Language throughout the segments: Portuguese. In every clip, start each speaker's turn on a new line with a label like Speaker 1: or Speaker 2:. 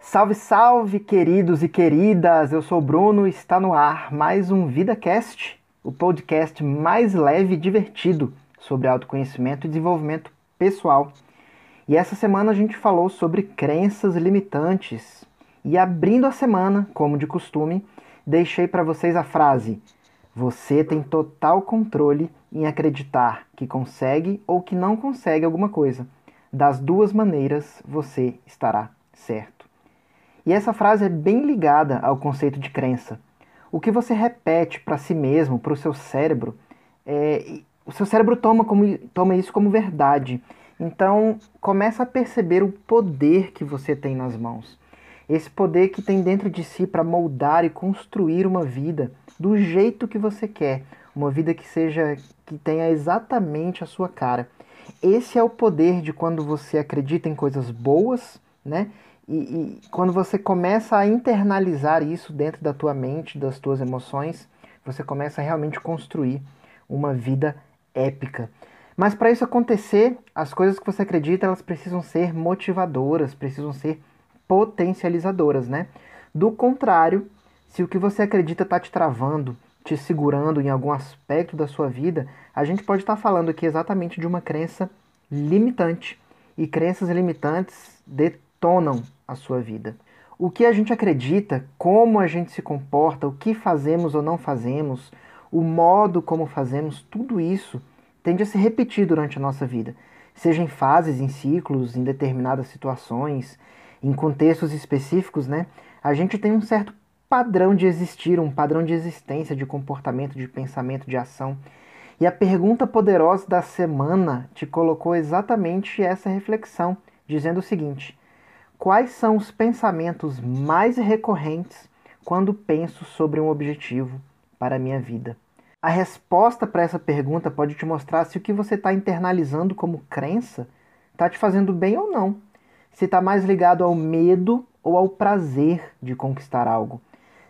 Speaker 1: Salve, salve, queridos e queridas! Eu sou o Bruno e está no ar mais um VidaCast, o podcast mais leve e divertido sobre autoconhecimento e desenvolvimento pessoal. E essa semana a gente falou sobre crenças limitantes. E abrindo a semana, como de costume, deixei para vocês a frase: Você tem total controle em acreditar que consegue ou que não consegue alguma coisa. Das duas maneiras você estará certo. E essa frase é bem ligada ao conceito de crença. O que você repete para si mesmo, para o seu cérebro, é, o seu cérebro toma, como, toma isso como verdade. Então, começa a perceber o poder que você tem nas mãos. Esse poder que tem dentro de si para moldar e construir uma vida do jeito que você quer, uma vida que seja que tenha exatamente a sua cara. Esse é o poder de quando você acredita em coisas boas, né? E, e, quando você começa a internalizar isso dentro da tua mente, das tuas emoções, você começa a realmente construir uma vida épica. Mas para isso acontecer, as coisas que você acredita, elas precisam ser motivadoras, precisam ser potencializadoras, né? Do contrário, se o que você acredita está te travando, te segurando em algum aspecto da sua vida, a gente pode estar tá falando aqui exatamente de uma crença limitante. E crenças limitantes detonam a sua vida. O que a gente acredita, como a gente se comporta, o que fazemos ou não fazemos, o modo como fazemos, tudo isso tende a se repetir durante a nossa vida, seja em fases, em ciclos, em determinadas situações, em contextos específicos, né? A gente tem um certo padrão de existir, um padrão de existência, de comportamento, de pensamento, de ação. E a pergunta poderosa da semana te colocou exatamente essa reflexão, dizendo o seguinte: Quais são os pensamentos mais recorrentes quando penso sobre um objetivo para a minha vida? A resposta para essa pergunta pode te mostrar se o que você está internalizando como crença está te fazendo bem ou não. Se está mais ligado ao medo ou ao prazer de conquistar algo.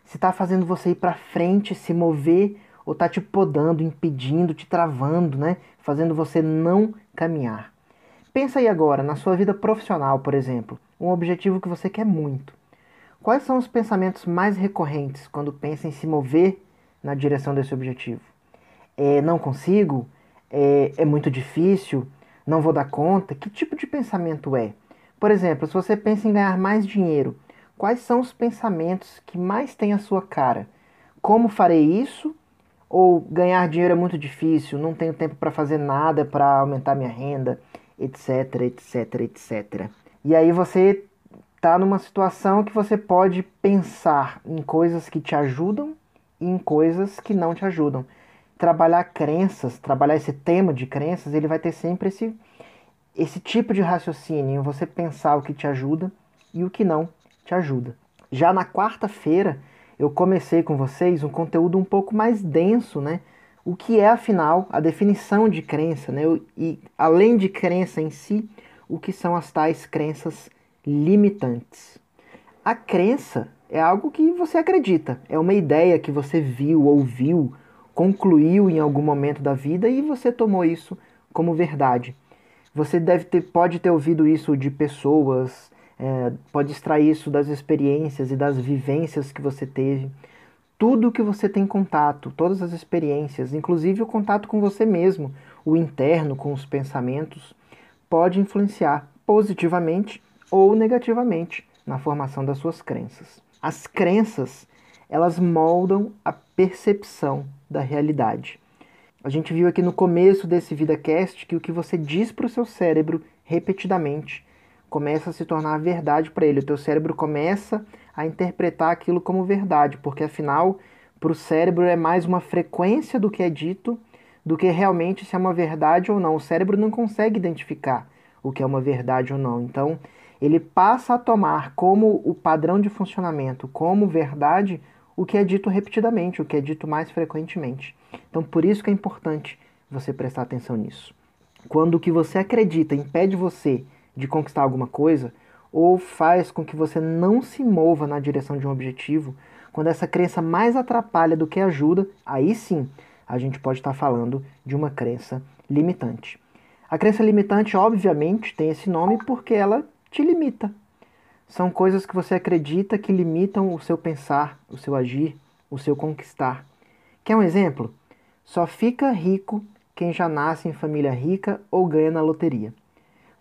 Speaker 1: Se está fazendo você ir para frente, se mover ou está te podando, impedindo, te travando, né? Fazendo você não caminhar. Pensa aí agora, na sua vida profissional, por exemplo um objetivo que você quer muito. Quais são os pensamentos mais recorrentes quando pensa em se mover na direção desse objetivo? É, não consigo? É, é muito difícil? Não vou dar conta? Que tipo de pensamento é? Por exemplo, se você pensa em ganhar mais dinheiro, quais são os pensamentos que mais têm a sua cara? Como farei isso? Ou ganhar dinheiro é muito difícil, não tenho tempo para fazer nada para aumentar minha renda, etc, etc, etc. E aí você está numa situação que você pode pensar em coisas que te ajudam e em coisas que não te ajudam. Trabalhar crenças, trabalhar esse tema de crenças, ele vai ter sempre esse, esse tipo de raciocínio, você pensar o que te ajuda e o que não te ajuda. Já na quarta-feira, eu comecei com vocês um conteúdo um pouco mais denso, né? O que é, afinal, a definição de crença, né? E além de crença em si, o que são as tais crenças limitantes. A crença é algo que você acredita, é uma ideia que você viu, ouviu, concluiu em algum momento da vida e você tomou isso como verdade. Você deve ter, pode ter ouvido isso de pessoas, é, pode extrair isso das experiências e das vivências que você teve. Tudo que você tem contato, todas as experiências, inclusive o contato com você mesmo, o interno, com os pensamentos, pode influenciar positivamente ou negativamente na formação das suas crenças. As crenças, elas moldam a percepção da realidade. A gente viu aqui no começo desse VidaCast que o que você diz para o seu cérebro repetidamente começa a se tornar verdade para ele. O teu cérebro começa a interpretar aquilo como verdade, porque afinal, para o cérebro é mais uma frequência do que é dito do que realmente se é uma verdade ou não. O cérebro não consegue identificar o que é uma verdade ou não. Então, ele passa a tomar como o padrão de funcionamento, como verdade, o que é dito repetidamente, o que é dito mais frequentemente. Então, por isso que é importante você prestar atenção nisso. Quando o que você acredita impede você de conquistar alguma coisa, ou faz com que você não se mova na direção de um objetivo, quando essa crença mais atrapalha do que ajuda, aí sim a gente pode estar falando de uma crença limitante. A crença limitante, obviamente, tem esse nome porque ela te limita. São coisas que você acredita que limitam o seu pensar, o seu agir, o seu conquistar. Quer um exemplo? Só fica rico quem já nasce em família rica ou ganha na loteria.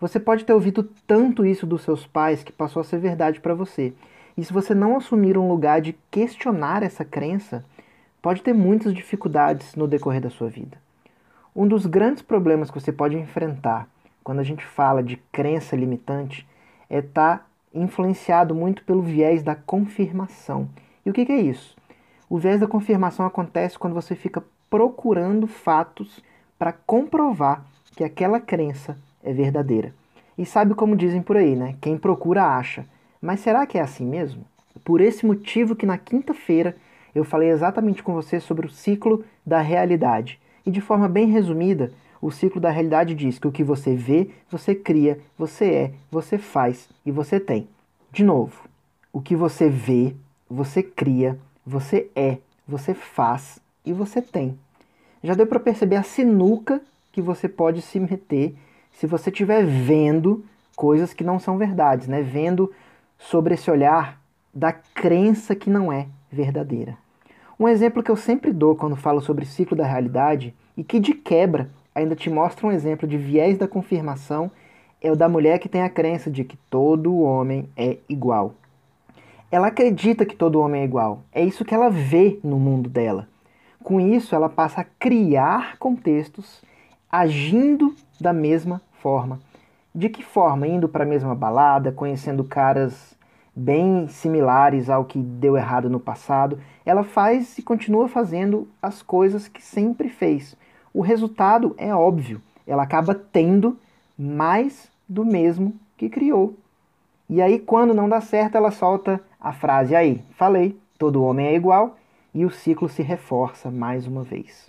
Speaker 1: Você pode ter ouvido tanto isso dos seus pais que passou a ser verdade para você. E se você não assumir um lugar de questionar essa crença, pode ter muitas dificuldades no decorrer da sua vida. Um dos grandes problemas que você pode enfrentar quando a gente fala de crença limitante é estar tá influenciado muito pelo viés da confirmação. E o que, que é isso? O viés da confirmação acontece quando você fica procurando fatos para comprovar que aquela crença é verdadeira. E sabe como dizem por aí, né? Quem procura acha. Mas será que é assim mesmo? Por esse motivo que na quinta-feira eu falei exatamente com você sobre o ciclo da realidade. E de forma bem resumida, o ciclo da realidade diz que o que você vê, você cria, você é, você faz e você tem. De novo, o que você vê, você cria, você é, você faz e você tem. Já deu para perceber a sinuca que você pode se meter se você estiver vendo coisas que não são verdades, né? Vendo sobre esse olhar da crença que não é verdadeira. Um exemplo que eu sempre dou quando falo sobre ciclo da realidade e que de quebra ainda te mostra um exemplo de viés da confirmação é o da mulher que tem a crença de que todo homem é igual. Ela acredita que todo homem é igual. É isso que ela vê no mundo dela. Com isso, ela passa a criar contextos agindo da mesma forma. De que forma? Indo para a mesma balada, conhecendo caras bem similares ao que deu errado no passado. Ela faz e continua fazendo as coisas que sempre fez. O resultado é óbvio. Ela acaba tendo mais do mesmo que criou. E aí, quando não dá certo, ela solta a frase aí, falei, todo homem é igual, e o ciclo se reforça mais uma vez.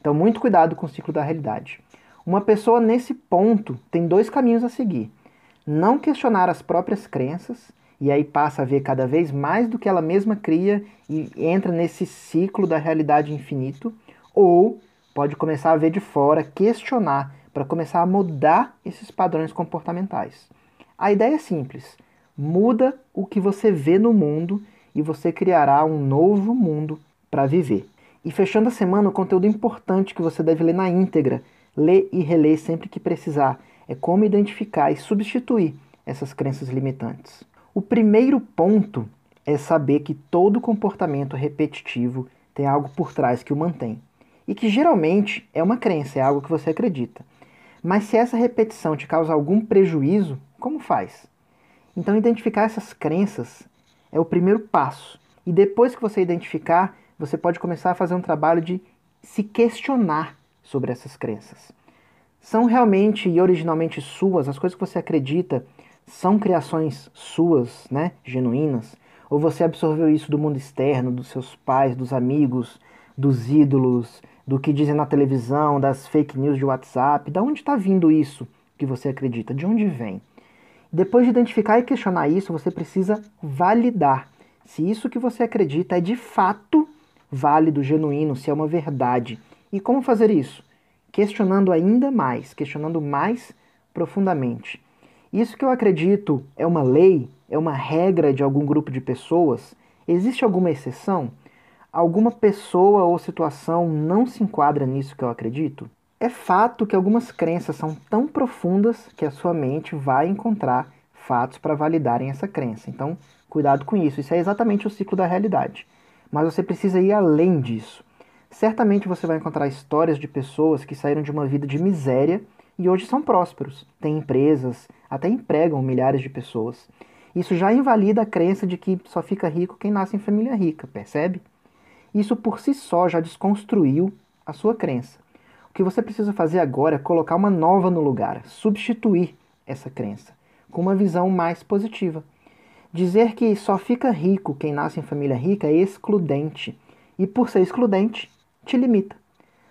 Speaker 1: Então, muito cuidado com o ciclo da realidade. Uma pessoa nesse ponto tem dois caminhos a seguir: não questionar as próprias crenças, e aí passa a ver cada vez mais do que ela mesma cria e entra nesse ciclo da realidade infinito, ou pode começar a ver de fora, questionar, para começar a mudar esses padrões comportamentais. A ideia é simples: muda o que você vê no mundo e você criará um novo mundo para viver. E fechando a semana, o conteúdo importante que você deve ler na íntegra, ler e reler sempre que precisar, é como identificar e substituir essas crenças limitantes. O primeiro ponto é saber que todo comportamento repetitivo tem algo por trás que o mantém. E que geralmente é uma crença, é algo que você acredita. Mas se essa repetição te causa algum prejuízo, como faz? Então, identificar essas crenças é o primeiro passo. E depois que você identificar, você pode começar a fazer um trabalho de se questionar sobre essas crenças. São realmente e originalmente suas? As coisas que você acredita são criações suas, né, genuínas? Ou você absorveu isso do mundo externo, dos seus pais, dos amigos, dos ídolos, do que dizem na televisão, das fake news de WhatsApp? Da onde está vindo isso que você acredita? De onde vem? Depois de identificar e questionar isso, você precisa validar se isso que você acredita é de fato válido, genuíno, se é uma verdade. E como fazer isso? Questionando ainda mais, questionando mais profundamente. Isso que eu acredito é uma lei, é uma regra de algum grupo de pessoas? Existe alguma exceção? Alguma pessoa ou situação não se enquadra nisso que eu acredito? É fato que algumas crenças são tão profundas que a sua mente vai encontrar fatos para validarem essa crença. Então, cuidado com isso. Isso é exatamente o ciclo da realidade. Mas você precisa ir além disso. Certamente você vai encontrar histórias de pessoas que saíram de uma vida de miséria e hoje são prósperos, têm empresas, até empregam milhares de pessoas. Isso já invalida a crença de que só fica rico quem nasce em família rica, percebe? Isso por si só já desconstruiu a sua crença. O que você precisa fazer agora é colocar uma nova no lugar, substituir essa crença com uma visão mais positiva. Dizer que só fica rico quem nasce em família rica é excludente, e por ser excludente, te limita.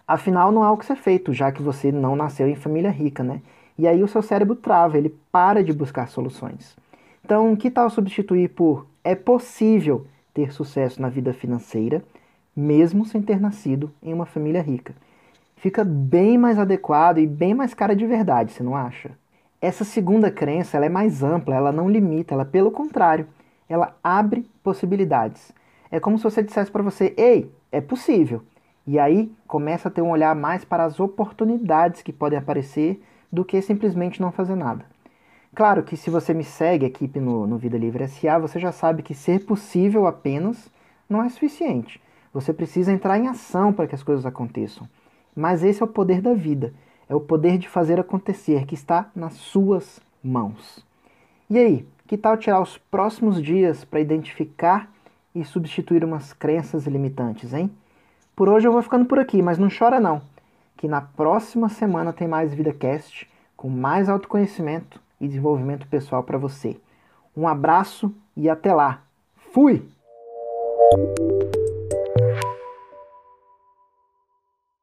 Speaker 1: Afinal, não há o que ser feito, já que você não nasceu em família rica, né? E aí o seu cérebro trava, ele para de buscar soluções. Então, que tal substituir por é possível ter sucesso na vida financeira, mesmo sem ter nascido em uma família rica? fica bem mais adequado e bem mais cara de verdade, você não acha? Essa segunda crença ela é mais ampla, ela não limita, ela pelo contrário, ela abre possibilidades. É como se você dissesse para você: "Ei, é possível". E aí começa a ter um olhar mais para as oportunidades que podem aparecer do que simplesmente não fazer nada. Claro que se você me segue aqui no, no Vida Livre SA, você já sabe que ser possível apenas não é suficiente. Você precisa entrar em ação para que as coisas aconteçam. Mas esse é o poder da vida, é o poder de fazer acontecer, que está nas suas mãos. E aí, que tal tirar os próximos dias para identificar e substituir umas crenças limitantes, hein? Por hoje eu vou ficando por aqui, mas não chora não, que na próxima semana tem mais VidaCast com mais autoconhecimento e desenvolvimento pessoal para você. Um abraço e até lá. Fui!